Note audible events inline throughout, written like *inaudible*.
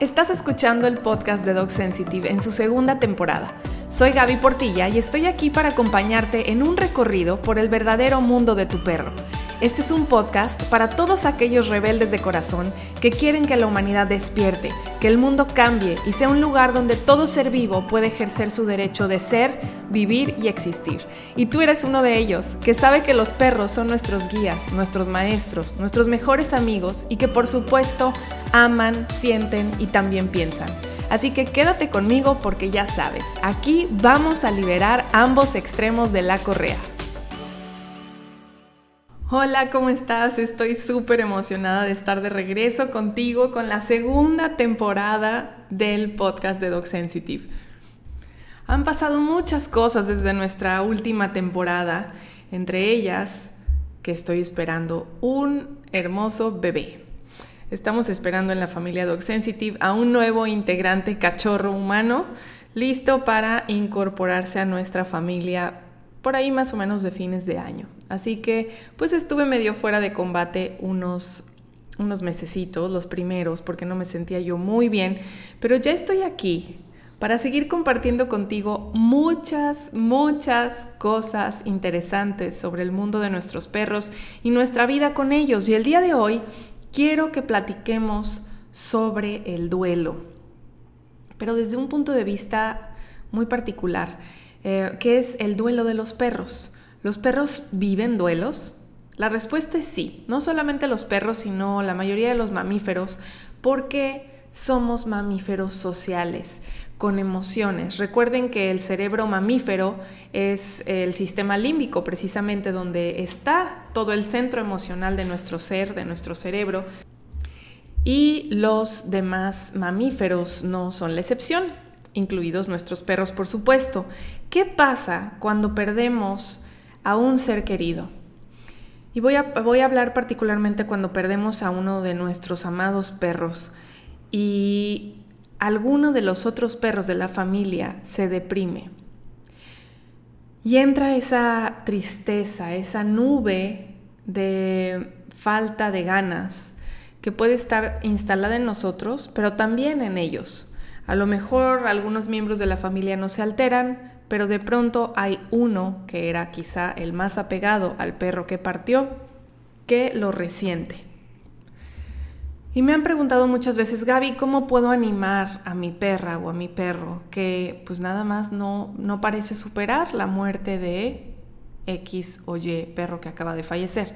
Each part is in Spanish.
Estás escuchando el podcast de Dog Sensitive en su segunda temporada. Soy Gaby Portilla y estoy aquí para acompañarte en un recorrido por el verdadero mundo de tu perro. Este es un podcast para todos aquellos rebeldes de corazón que quieren que la humanidad despierte, que el mundo cambie y sea un lugar donde todo ser vivo puede ejercer su derecho de ser, vivir y existir. Y tú eres uno de ellos, que sabe que los perros son nuestros guías, nuestros maestros, nuestros mejores amigos y que por supuesto aman, sienten y también piensan. Así que quédate conmigo porque ya sabes, aquí vamos a liberar ambos extremos de la correa. Hola, ¿cómo estás? Estoy súper emocionada de estar de regreso contigo con la segunda temporada del podcast de Dog Sensitive. Han pasado muchas cosas desde nuestra última temporada, entre ellas que estoy esperando un hermoso bebé. Estamos esperando en la familia Dog Sensitive a un nuevo integrante cachorro humano listo para incorporarse a nuestra familia por ahí más o menos de fines de año. Así que pues estuve medio fuera de combate unos unos mesecitos, los primeros, porque no me sentía yo muy bien, pero ya estoy aquí para seguir compartiendo contigo muchas, muchas cosas interesantes sobre el mundo de nuestros perros y nuestra vida con ellos. Y el día de hoy quiero que platiquemos sobre el duelo, pero desde un punto de vista muy particular. Eh, ¿Qué es el duelo de los perros? ¿Los perros viven duelos? La respuesta es sí, no solamente los perros, sino la mayoría de los mamíferos, porque somos mamíferos sociales, con emociones. Recuerden que el cerebro mamífero es el sistema límbico, precisamente donde está todo el centro emocional de nuestro ser, de nuestro cerebro. Y los demás mamíferos no son la excepción incluidos nuestros perros, por supuesto. ¿Qué pasa cuando perdemos a un ser querido? Y voy a, voy a hablar particularmente cuando perdemos a uno de nuestros amados perros y alguno de los otros perros de la familia se deprime. Y entra esa tristeza, esa nube de falta de ganas que puede estar instalada en nosotros, pero también en ellos. A lo mejor algunos miembros de la familia no se alteran, pero de pronto hay uno, que era quizá el más apegado al perro que partió, que lo resiente. Y me han preguntado muchas veces, Gaby, ¿cómo puedo animar a mi perra o a mi perro que pues nada más no, no parece superar la muerte de X o Y perro que acaba de fallecer?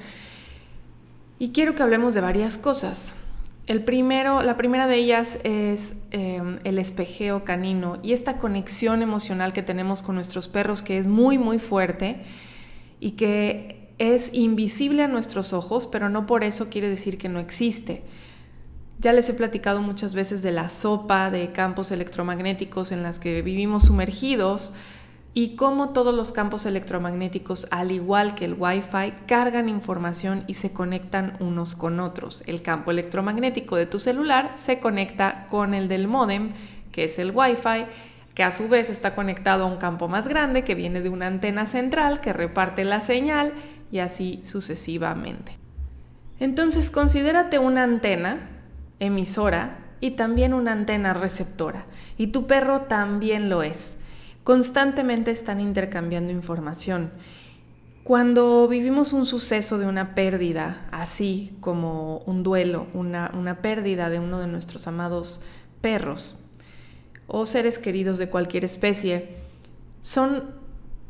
Y quiero que hablemos de varias cosas. El primero, la primera de ellas es em, el espejeo canino y esta conexión emocional que tenemos con nuestros perros que es muy muy fuerte y que es invisible a nuestros ojos, pero no por eso quiere decir que no existe. Ya les he platicado muchas veces de la sopa de campos electromagnéticos en las que vivimos sumergidos, y cómo todos los campos electromagnéticos, al igual que el Wi-Fi, cargan información y se conectan unos con otros. El campo electromagnético de tu celular se conecta con el del modem, que es el Wi-Fi, que a su vez está conectado a un campo más grande que viene de una antena central que reparte la señal y así sucesivamente. Entonces considérate una antena emisora y también una antena receptora, y tu perro también lo es constantemente están intercambiando información. Cuando vivimos un suceso de una pérdida, así como un duelo, una, pérdida de uno de nuestros amados perros o seres queridos de cualquier especie, son,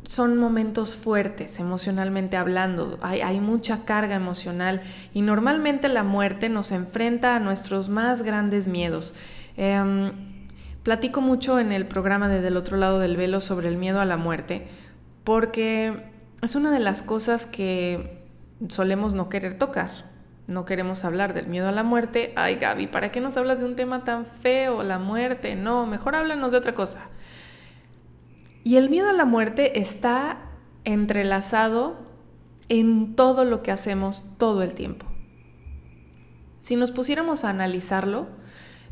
son momentos fuertes emocionalmente hablando, hay, mucha carga emocional y normalmente la muerte nos enfrenta a nuestros más grandes miedos. Em, Platico mucho en el programa de Del otro lado del velo sobre el miedo a la muerte, porque es una de las cosas que solemos no querer tocar. No queremos hablar del miedo a la muerte. Ay, Gaby, ¿para qué nos hablas de un tema tan feo, la muerte? No, mejor háblanos de otra cosa. Y el miedo a la muerte está entrelazado en todo lo que hacemos todo el tiempo. Si nos pusiéramos a analizarlo,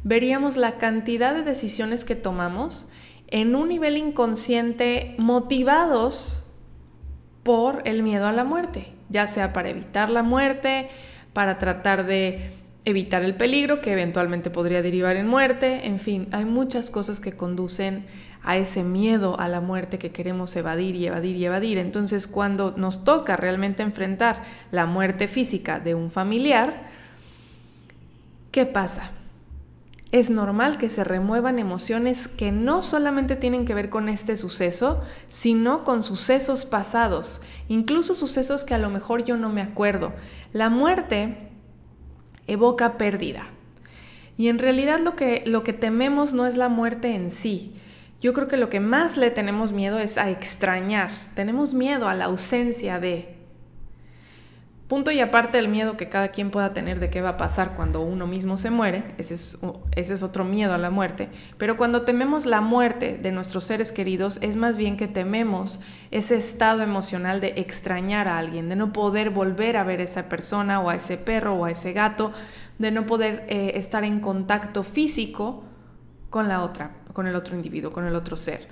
veríamos la cantidad de decisiones que tomamos en un nivel inconsciente motivados por el miedo a la muerte, ya sea para evitar la muerte, para tratar de evitar el peligro que eventualmente podría derivar en muerte, en fin, hay muchas cosas que conducen a ese miedo a la muerte que queremos evadir y evadir y evadir. Entonces, cuando nos toca realmente enfrentar la muerte física de un familiar, ¿qué pasa? Es normal que se remuevan emociones que no solamente tienen que ver con este suceso, sino con sucesos pasados, incluso sucesos que a lo mejor yo no me acuerdo. La muerte evoca pérdida. Y en realidad lo que, lo que tememos no es la muerte en sí. Yo creo que lo que más le tenemos miedo es a extrañar. Tenemos miedo a la ausencia de. Punto y aparte del miedo que cada quien pueda tener de qué va a pasar cuando uno mismo se muere, ese es, ese es otro miedo a la muerte, pero cuando tememos la muerte de nuestros seres queridos es más bien que tememos ese estado emocional de extrañar a alguien, de no poder volver a ver a esa persona o a ese perro o a ese gato, de no poder eh, estar en contacto físico con la otra, con el otro individuo, con el otro ser.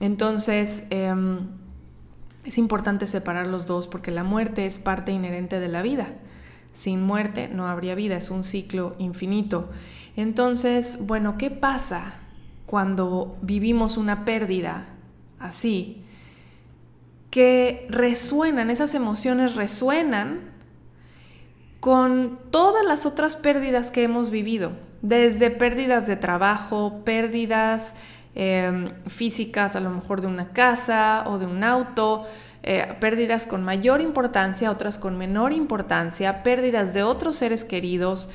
Entonces, em, es importante separar los dos porque la muerte es parte inherente de la vida. Sin muerte no habría vida, es un ciclo infinito. Entonces, bueno, ¿qué pasa cuando vivimos una pérdida así? Que resuenan, esas emociones resuenan con todas las otras pérdidas que hemos vivido, desde pérdidas de trabajo, pérdidas Em, físicas, a lo mejor de una casa o de un auto, eh, pérdidas con mayor importancia, otras con menor importancia, pérdidas de otros seres queridos.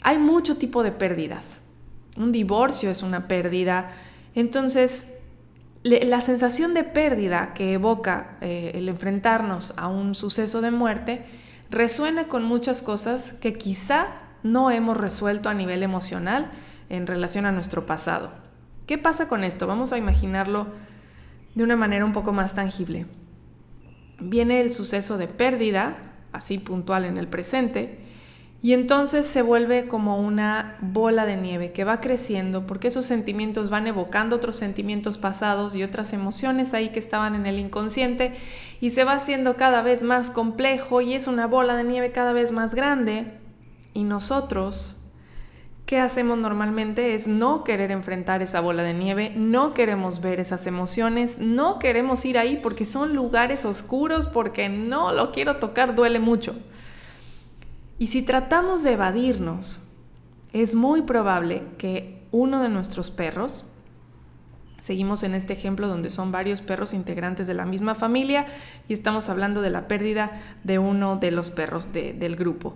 Hay mucho tipo de pérdidas. Un divorcio es una pérdida. Entonces, la sensación de pérdida que evoca eh, el enfrentarnos a un suceso de muerte resuena con muchas cosas que quizá no hemos resuelto a nivel emocional en relación a nuestro pasado. ¿Qué pasa con esto? Vamos a imaginarlo de una manera un poco más tangible. Viene el suceso de pérdida, así puntual en el presente, y entonces se vuelve como una bola de nieve que va creciendo porque esos sentimientos van evocando otros sentimientos pasados y otras emociones ahí que estaban en el inconsciente y se va haciendo cada vez más complejo y es una bola de nieve cada vez más grande y nosotros ¿Qué hacemos normalmente? Es no querer enfrentar esa bola de nieve, no queremos ver esas emociones, no queremos ir ahí porque son lugares oscuros, porque no lo quiero tocar, duele mucho. Y si tratamos de evadirnos, es muy probable que uno de nuestros perros, seguimos en este ejemplo donde son varios perros integrantes de la misma familia y estamos hablando de la pérdida de uno de los perros del grupo.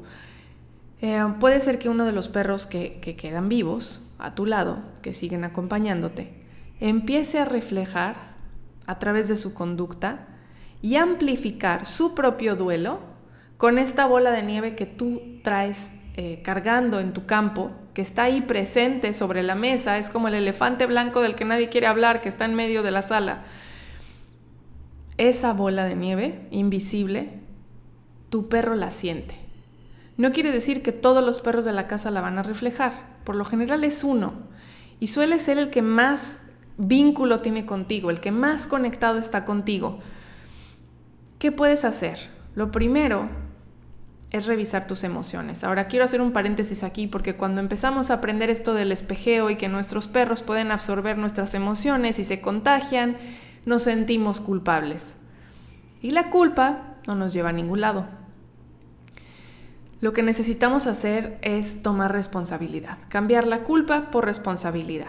Eh, puede ser que uno de los perros que, que quedan vivos a tu lado, que siguen acompañándote, empiece a reflejar a través de su conducta y amplificar su propio duelo con esta bola de nieve que tú traes eh, cargando en tu campo, que está ahí presente sobre la mesa, es como el elefante blanco del que nadie quiere hablar, que está en medio de la sala. Esa bola de nieve invisible, tu perro la siente no quiere decir que todos los perros de la casa la van a reflejar. Por lo general es uno. Y suele ser el que más vínculo tiene contigo, el que más conectado está contigo. ¿Qué puedes hacer? Lo primero es revisar tus emociones. Ahora quiero hacer un paréntesis aquí porque cuando empezamos a aprender esto del espejeo y que nuestros perros pueden absorber nuestras emociones y se contagian, nos sentimos culpables. Y la culpa no nos lleva a ningún lado. Lo que necesitamos hacer es tomar responsabilidad, cambiar la culpa por responsabilidad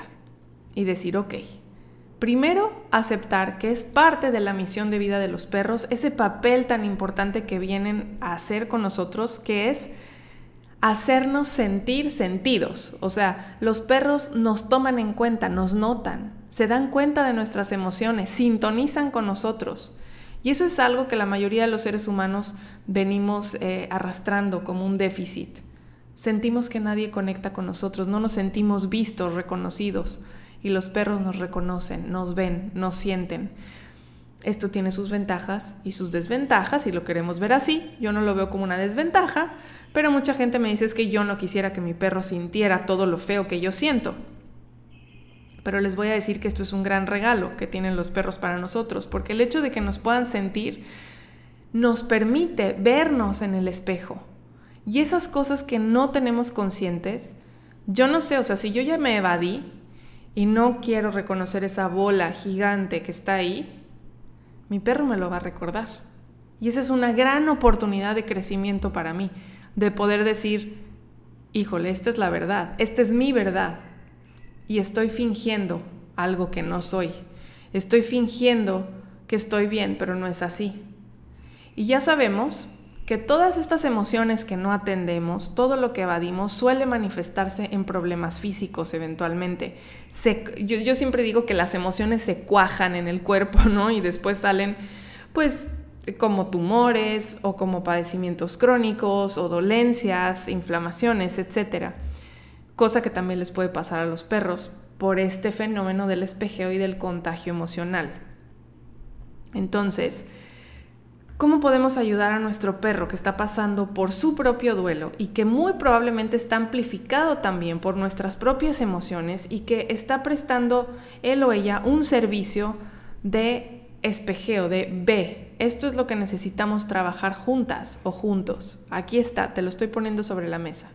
y decir, ok, primero aceptar que es parte de la misión de vida de los perros, ese papel tan importante que vienen a hacer con nosotros, que es hacernos sentir sentidos. O sea, los perros nos toman en cuenta, nos notan, se dan cuenta de nuestras emociones, sintonizan con nosotros. Y eso es algo que la mayoría de los seres humanos venimos eh, arrastrando como un déficit. Sentimos que nadie conecta con nosotros, no nos sentimos vistos, reconocidos. Y los perros nos reconocen, nos ven, nos sienten. Esto tiene sus ventajas y sus desventajas, y lo queremos ver así. Yo no lo veo como una desventaja, pero mucha gente me dice es que yo no quisiera que mi perro sintiera todo lo feo que yo siento. Pero les voy a decir que esto es un gran regalo que tienen los perros para nosotros, porque el hecho de que nos puedan sentir nos permite vernos en el espejo Y esas cosas que no tenemos conscientes, yo no sé, o sea, si yo ya me evadí y no quiero reconocer esa bola gigante que está ahí, mi perro me lo va a recordar. Y esa es una gran oportunidad de crecimiento para mí, de poder decir, híjole, esta es la verdad, esta es mi verdad. Y estoy fingiendo algo que no soy. Estoy fingiendo que estoy bien, pero no es así. Y ya sabemos que todas estas emociones que no atendemos, todo lo que evadimos, suele manifestarse en problemas físicos eventualmente. yo, yo, siempre digo que las emociones se cuajan en el cuerpo, *laughs* ¿no? Y después salen, pues, como tumores o como padecimientos crónicos o dolencias, inflamaciones, etc. Cosa que también les puede pasar a los perros por este fenómeno del espejeo y del contagio emocional. Entonces, ¿Cómo podemos ayudar a nuestro perro que está pasando por su propio duelo y que muy probablemente está amplificado también por nuestras propias emociones y que está prestando él o ella un servicio de espejeo, de ve? Esto es lo que necesitamos trabajar juntas o juntos. Aquí está, te lo estoy poniendo sobre la mesa.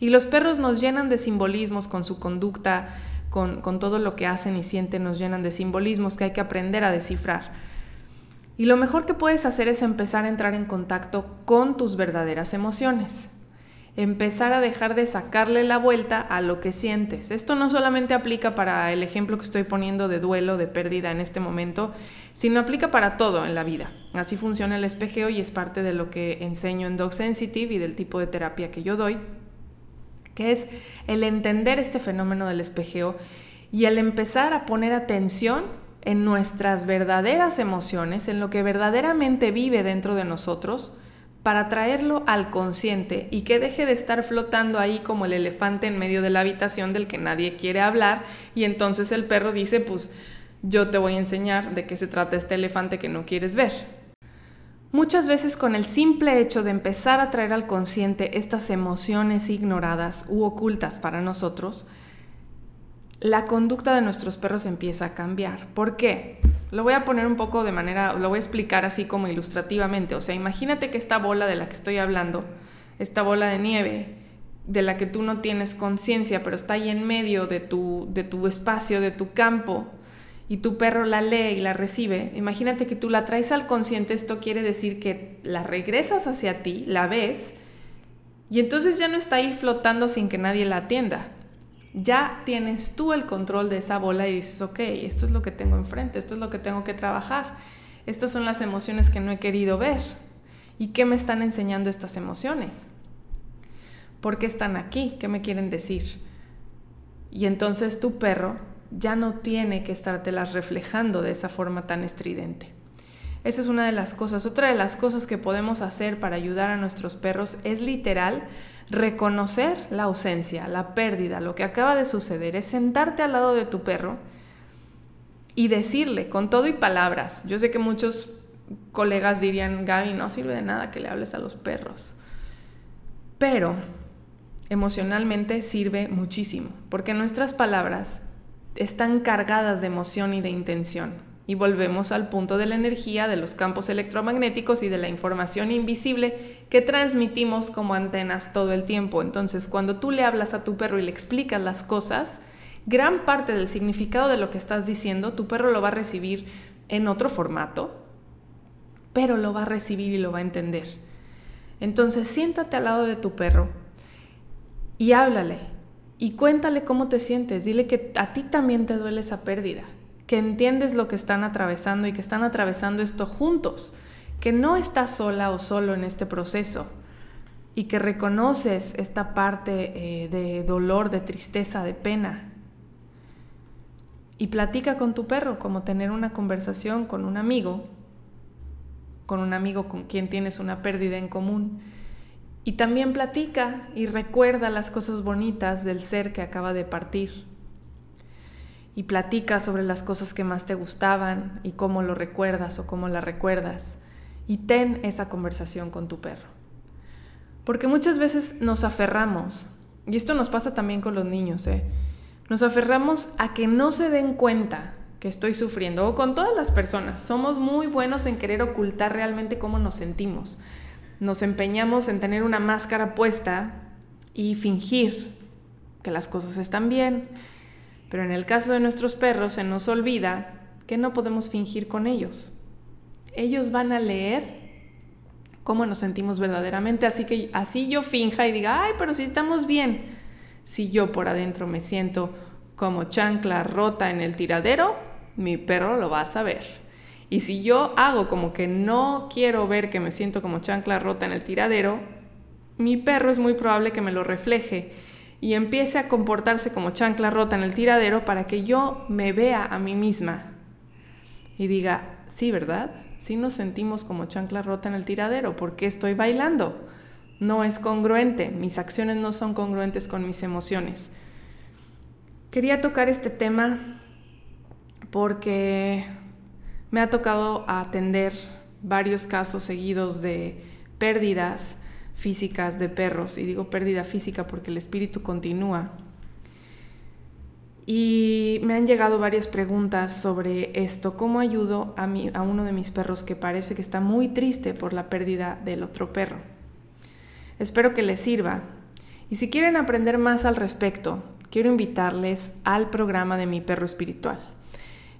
Y los perros nos llenan de simbolismos con su conducta, con, todo lo que hacen y sienten, nos llenan de simbolismos que hay que aprender a descifrar. Y lo mejor que puedes hacer es empezar a entrar en contacto con tus verdaderas emociones. Empezar a dejar de sacarle la vuelta a lo que sientes. Esto no solamente aplica para el ejemplo que estoy poniendo de duelo, de pérdida en este momento, sino aplica para todo en la vida. Así funciona el espejeo y es parte de lo que enseño en Dog Sensitive y del tipo de terapia que yo doy, que es el entender este fenómeno del espejeo y el empezar a poner atención en nuestras verdaderas emociones, en lo que verdaderamente vive dentro de nosotros, para traerlo al consciente y que deje de estar flotando ahí como el elefante en medio de la habitación del que nadie quiere hablar y entonces el perro dice, pues yo te voy a enseñar de qué se trata este elefante que no quieres ver. Muchas veces con el simple hecho de empezar a traer al consciente estas emociones ignoradas u ocultas para nosotros, la conducta de nuestros perros empieza a cambiar. ¿Por qué? Lo voy a poner un poco de manera, lo voy a explicar así como ilustrativamente. O sea, imagínate que esta bola de la que estoy hablando, esta bola de nieve, de la que tú no tienes conciencia, pero está ahí en medio de tu, de tu espacio, de tu campo, y tu perro la lee y la recibe, imagínate que tú la traes al consciente, esto quiere decir que la regresas hacia ti, la ves, y entonces ya no está ahí flotando sin que nadie la atienda ya tienes tú el control de esa bola y dices, ok, esto es lo que tengo enfrente, esto es lo que tengo que trabajar, estas son las emociones que no he querido ver. ¿Y qué me están enseñando estas emociones? ¿Por qué están aquí? ¿Qué me quieren decir? Y entonces tu perro ya no tiene que estártelas reflejando de esa forma tan estridente. Esa es una de las cosas. Otra de las cosas que podemos hacer para ayudar a nuestros perros es literal reconocer la ausencia, la pérdida, lo que acaba de suceder, es sentarte al lado de tu perro y decirle con todo y palabras. Yo sé que muchos colegas dirían, Gaby, no sirve de nada que le hables a los perros. Pero emocionalmente sirve muchísimo, porque nuestras palabras están cargadas de emoción y de intención. Y volvemos al punto de la energía, de los campos electromagnéticos y de la información invisible que transmitimos como antenas todo el tiempo. Entonces, cuando tú le hablas a tu perro y le explicas las cosas, gran parte del significado de lo que estás diciendo, tu perro lo va a recibir en otro formato, pero lo va a recibir y lo va a entender. Entonces, siéntate al lado de tu perro y háblale y cuéntale cómo te sientes. Dile que a ti también te duele esa pérdida que entiendes lo que están atravesando y que están atravesando esto juntos, que no estás sola o solo en este proceso y que reconoces esta parte eh, de dolor, de tristeza, de pena. Y platica con tu perro, como tener una conversación con un amigo, con un amigo con quien tienes una pérdida en común. Y también platica y recuerda las cosas bonitas del ser que acaba de partir y platica sobre las cosas que más te gustaban y cómo lo recuerdas o cómo la recuerdas. Y ten esa conversación con tu perro. Porque muchas veces nos aferramos, y esto nos pasa también con los niños, ¿eh? nos aferramos a que no se den cuenta que estoy sufriendo, o con todas las personas. Somos muy buenos en querer ocultar realmente cómo nos sentimos. Nos empeñamos en tener una máscara puesta y fingir que las cosas están bien. Pero en el caso de nuestros perros se nos olvida que no podemos fingir con ellos. Ellos van a leer cómo nos sentimos verdaderamente, así que así yo finja y diga, ay, pero si estamos bien. Si yo por adentro me siento como chancla rota en el tiradero, mi perro lo va a saber. Y si yo hago como que no quiero ver que me siento como chancla rota en el tiradero, mi perro es muy probable que me lo refleje y empiece a comportarse como chancla rota en el tiradero para que yo me vea a mí misma y diga, sí, ¿verdad? Sí nos sentimos como chancla rota en el tiradero, porque estoy bailando? No es congruente, mis acciones no son congruentes con mis emociones. Quería tocar este tema porque me ha tocado atender varios casos seguidos de pérdidas físicas de perros, y digo pérdida física porque el espíritu continúa. Y me han llegado varias preguntas sobre esto, cómo ayudo a, a uno de mis perros que parece que está muy triste por la pérdida del otro perro. Espero que les sirva. Y si quieren aprender más al respecto, quiero invitarles al programa de mi perro espiritual.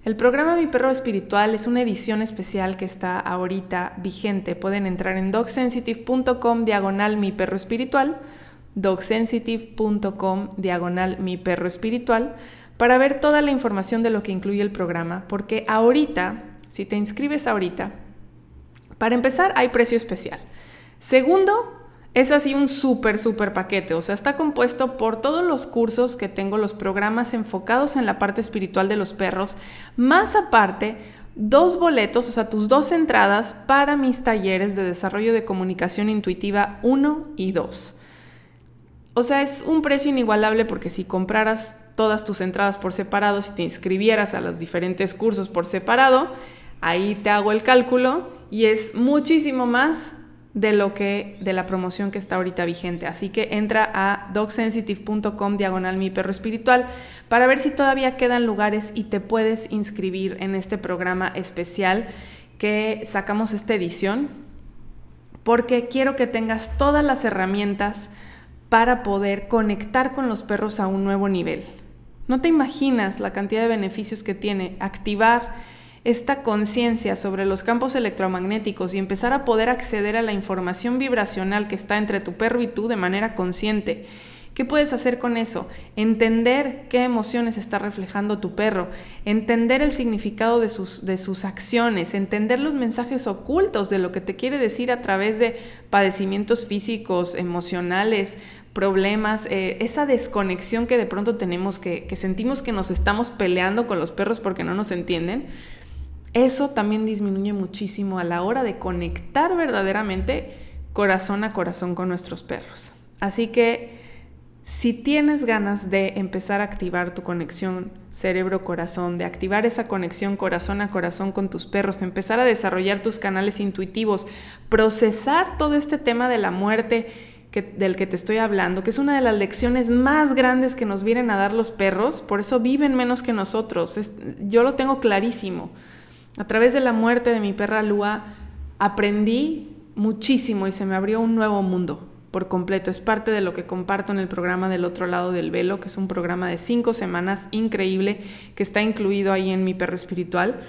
El programa Mi Perro Espiritual es una edición especial que está ahorita vigente. Pueden entrar en dogsensitive.com diagonal Mi Perro Espiritual, dogsensitive.com diagonal Mi Perro Espiritual, para ver toda la información de lo que incluye el programa, porque ahorita, si te inscribes ahorita, para empezar hay precio especial. Segundo, es así un súper, súper paquete, o sea, está compuesto por todos los cursos que tengo, los programas enfocados en la parte espiritual de los perros, más aparte, dos boletos, o sea, tus dos entradas para mis talleres de desarrollo de comunicación intuitiva 1 y 2. O sea, es un precio inigualable porque si compraras todas tus entradas por separado, si te inscribieras a los diferentes cursos por separado, ahí te hago el cálculo y es muchísimo más de lo que de la promoción que está ahorita vigente. Así que entra a dogsensitive.com diagonal mi perro espiritual para ver si todavía quedan lugares y te puedes inscribir en este programa especial que sacamos esta edición porque quiero que tengas todas las herramientas para poder conectar con los perros a un nuevo nivel. No te imaginas la cantidad de beneficios que tiene activar esta conciencia sobre los campos electromagnéticos y empezar a poder acceder a la información vibracional que está entre tu perro y tú de manera consciente. ¿Qué puedes hacer con eso? Entender qué emociones está reflejando tu perro, entender el significado de sus, de sus acciones, entender los mensajes ocultos de lo que te quiere decir a través de padecimientos físicos, emocionales, problemas, eh, esa desconexión que de pronto tenemos, que, que sentimos que nos estamos peleando con los perros porque no nos entienden eso también disminuye muchísimo a la hora de conectar verdaderamente corazón a corazón con nuestros perros. Así que si tienes ganas de empezar a activar tu conexión cerebro-corazón, de activar esa conexión corazón a corazón con tus perros, empezar a desarrollar tus canales intuitivos, procesar todo este tema de la muerte del que te estoy hablando, que es una de las lecciones más grandes que nos vienen a dar los perros, por eso viven menos que nosotros. yo lo tengo clarísimo. A través de la muerte de mi perra Lua aprendí muchísimo y se me abrió un nuevo mundo por completo. Es parte de lo que comparto en el programa del otro lado del velo, que es un programa de cinco semanas increíble que está incluido ahí en mi perro espiritual.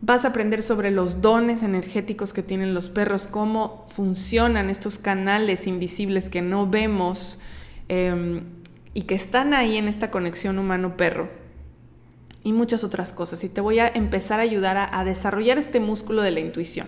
Vas a aprender sobre los dones energéticos que tienen los perros, cómo funcionan estos canales invisibles que no vemos em, y que están ahí en esta conexión humano-perro y muchas otras cosas. Y te voy a empezar a ayudar a, desarrollar este músculo de la intuición.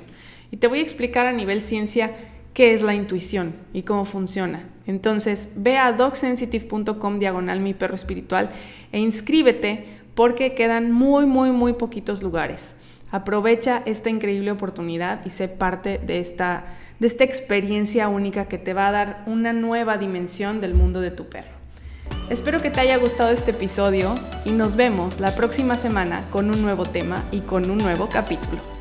Y te voy a explicar a nivel ciencia qué es la intuición y cómo funciona. Entonces, ve a dogsensitive.com diagonal mi perro espiritual e inscríbete porque quedan muy, muy, muy poquitos lugares. Aprovecha esta increíble oportunidad y sé parte de esta, de esta experiencia única que te va a dar una nueva dimensión del mundo de tu perro. Espero que te haya gustado este episodio y nos vemos la próxima semana con un nuevo tema y con un nuevo capítulo.